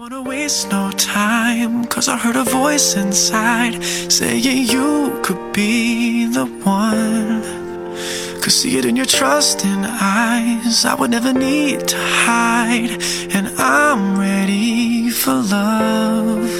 Wanna waste no time, cause I heard a voice inside saying you could be the one. Could see it in your trusting eyes, I would never need to hide, and I'm ready for love.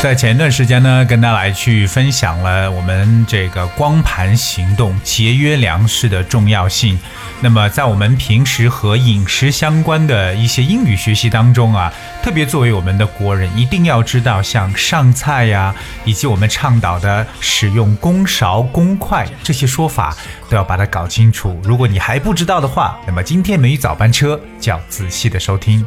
在前一段时间呢，跟大家来去分享了我们这个光盘行动节约粮食的重要性。那么，在我们平时和饮食相关的一些英语学习当中啊，特别作为我们的国人，一定要知道像上菜呀，以及我们倡导的使用公勺、公筷这些说法，都要把它搞清楚。如果你还不知道的话，那么今天美语早班车就要仔细的收听。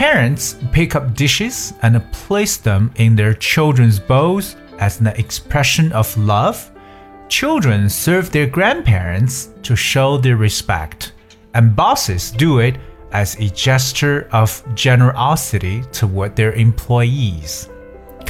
Parents pick up dishes and place them in their children's bowls as an expression of love. Children serve their grandparents to show their respect, and bosses do it as a gesture of generosity toward their employees.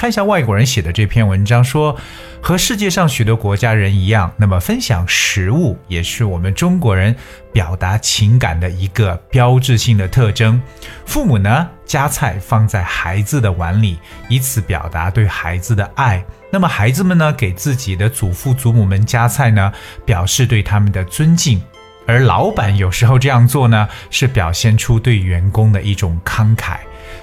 看一下外国人写的这篇文章说，和世界上许多国家人一样，那么分享食物也是我们中国人表达情感的一个标志性的特征。父母呢，夹菜放在孩子的碗里，以此表达对孩子的爱。那么孩子们呢，给自己的祖父祖母们夹菜呢，表示对他们的尊敬。而老板有时候这样做呢，是表现出对员工的一种慷慨。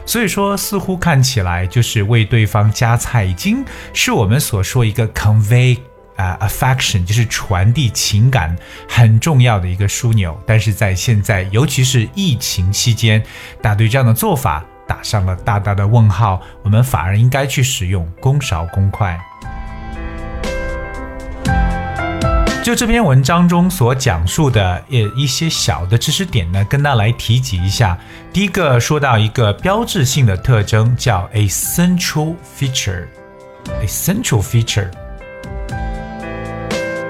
所以说，似乎看起来就是为对方夹菜，已经是我们所说一个 convey 啊、affection，就是传递情感很重要的一个枢纽。但是在现在，尤其是疫情期间，大家对这样的做法打上了大大的问号。我们反而应该去使用公勺公筷。就这篇文章中所讲述的呃一些小的知识点呢，跟大家来提及一下。第一个说到一个标志性的特征，叫 a central feature。a central feature。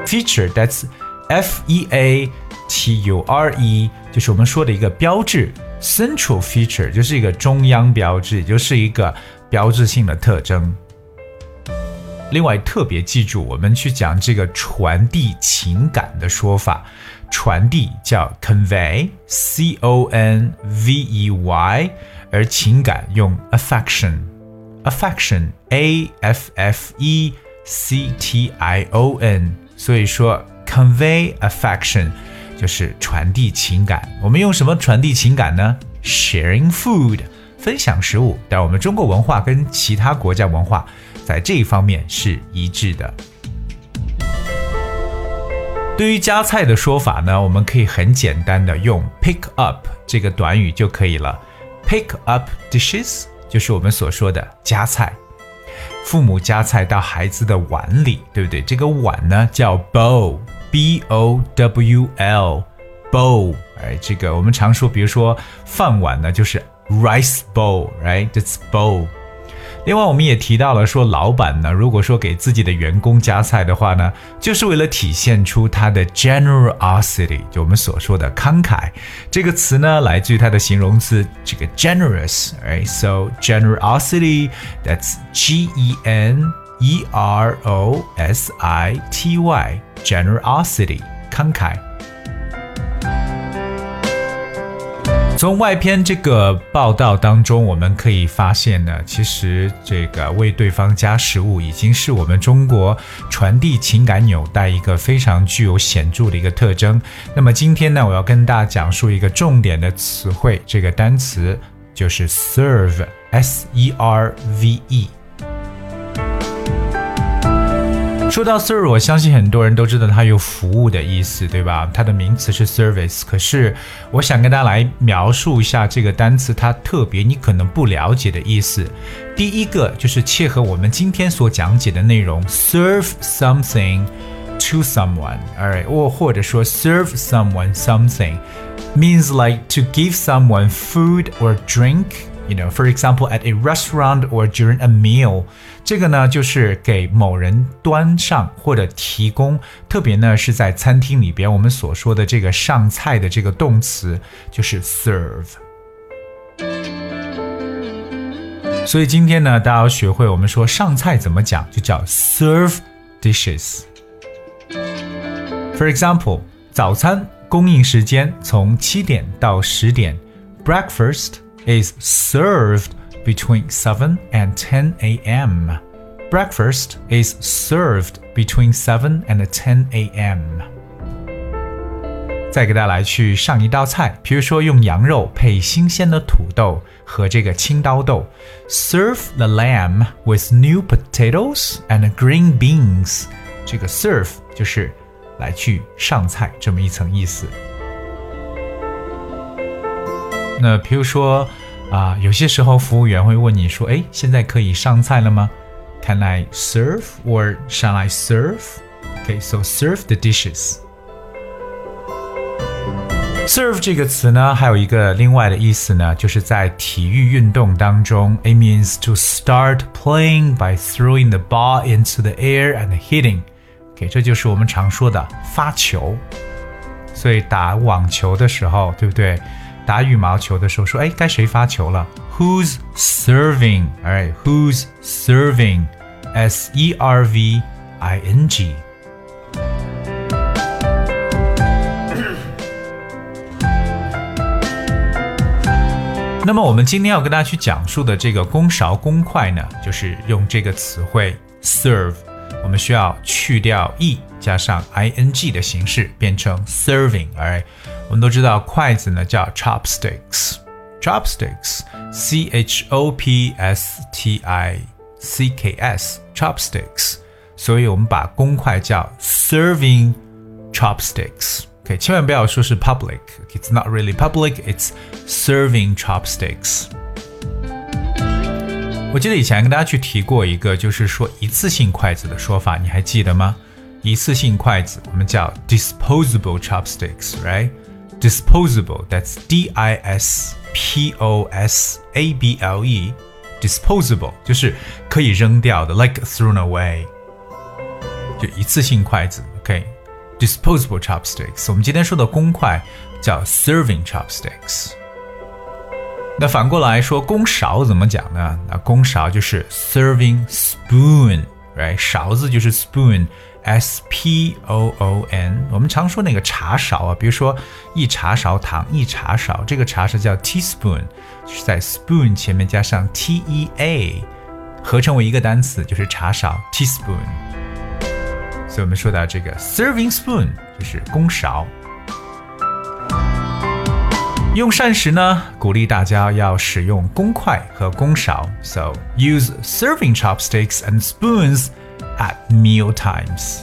feature that's F E A T U R E，就是我们说的一个标志。central feature 就是一个中央标志，也就是一个标志性的特征。另外，特别记住，我们去讲这个传递情感的说法，传递叫 convey，c o n v e y，而情感用 affection，affection，a f f e c t i o n，所以说 convey affection 就是传递情感。我们用什么传递情感呢？Sharing food，分享食物。但我们中国文化跟其他国家文化在这一方面是一致的。对于夹菜的说法呢，我们可以很简单的用 pick up 这个短语就可以了。Pick up dishes 就是我们所说的夹菜。父母夹菜到孩子的碗里，对不对？这个碗呢叫 bowl，b o w l，bowl。哎，这个我们常说，比如说饭碗呢，就是 rice bowl，right？That's bowl。另外，我们也提到了说，老板呢，如果说给自己的员工夹菜的话呢，就是为了体现出他的 generosity，就我们所说的慷慨。这个词呢，来自于它的形容词这个 generous，right？So generosity，that's G E N E R O S I T Y，generosity，慷慨。从外篇这个报道当中，我们可以发现呢，其实这个为对方加食物，已经是我们中国传递情感纽带一个非常具有显著的一个特征。那么今天呢，我要跟大家讲述一个重点的词汇，这个单词就是 serve，s e r v e。说到 serve，我相信很多人都知道它有服务的意思，对吧？它的名词是 service。可是我想跟大家来描述一下这个单词它特别你可能不了解的意思。第一个就是切合我们今天所讲解的内容，serve something to someone，alright，或或者说 serve someone something means like to give someone food or drink。You know, for example, at a restaurant or during a meal，这个呢就是给某人端上或者提供，特别呢是在餐厅里边，我们所说的这个上菜的这个动词就是 serve。所以今天呢，大家要学会我们说上菜怎么讲，就叫 serve dishes。For example，早餐供应时间从七点到十点，breakfast。is served between 7 and 10 a.m. Breakfast is served between 7 and 10 a.m. 再给大家来去上一道菜，比如说用羊肉配新鲜的土豆和这个青刀豆，serve the lamb with new potatoes and green beans。这个 serve 就是来去上菜这么一层意思。 那比如说啊，有些时候服务员会问你说：“哎，现在可以上菜了吗？”Can I serve or shall I serve? Okay, so serve the dishes. Serve 这个词呢，还有一个另外的意思呢，就是在体育运动当中，it means to start playing by throwing the ball into the air and hitting. OK，这就是我们常说的发球。所以打网球的时候，对不对？ 打羽毛球的时候说：“哎，该谁发球了？Who's serving? 哎，Who's serving? S E R V I N G。那么我们今天要跟大家去讲述的这个公勺公筷呢，就是用这个词汇 serve，我们需要去掉 e 加上 i n g 的形式，变成 serving。Alright。我们都知道筷子呢叫 chopsticks，chopsticks，c h o p s t i c k s，chopsticks，所以我们把公筷叫 serving chopsticks。OK，千万不要说是 public，it's not really public，it's serving chopsticks。 我记得以前跟大家去提过一个，就是说一次性筷子的说法，你还记得吗？一次性筷子我们叫 disposable chopsticks，right？disposable. That's D I S P O S A B L E. Disposable 就是可以扔掉的，like thrown away，就一次性筷子。OK，disposable、chopsticks。我们今天说的公筷叫 serving chopsticks。那反过来说，公勺怎么讲呢？那公勺就是 serving spoon，right？勺子就是 spoon。S P O O N，我们常说那个茶勺啊，比如说一茶勺糖，一茶勺，这个茶勺叫 teaspoon，是在 spoon 前面加上 T E A，合成为一个单词就是茶勺 teaspoon。所以我们说到这个 serving spoon 就是公勺。用膳时呢，鼓励大家要使用公筷和公勺，so use serving chopsticks and spoons。at meal times。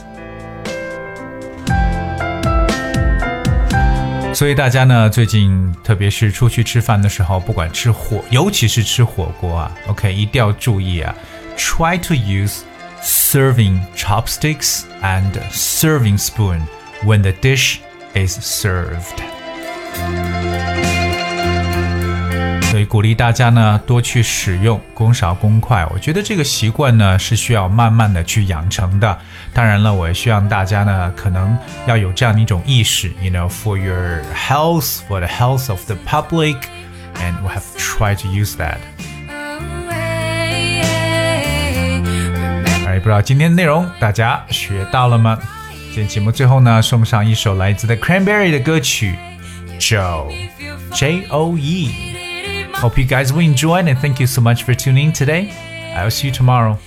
所以大家呢，最近特别是出去吃饭的时候，不管吃火，尤其是吃火锅啊，OK，一定要注意啊，try to use serving chopsticks and serving spoon when the dish is served. 鼓励大家呢多去使用公勺公筷，我觉得这个习惯呢是需要慢慢的去养成的。当然了，我也希望大家呢可能要有这样的一种意识，you know for your health, for the health of the public, and we have tried to use that. 哎，不知道今天的内容大家学到了吗？今天节目最后呢送上一首来自 The Cranberry 的歌曲 Joe J O E。Hope you guys will enjoy and thank you so much for tuning in today. I'll see you tomorrow.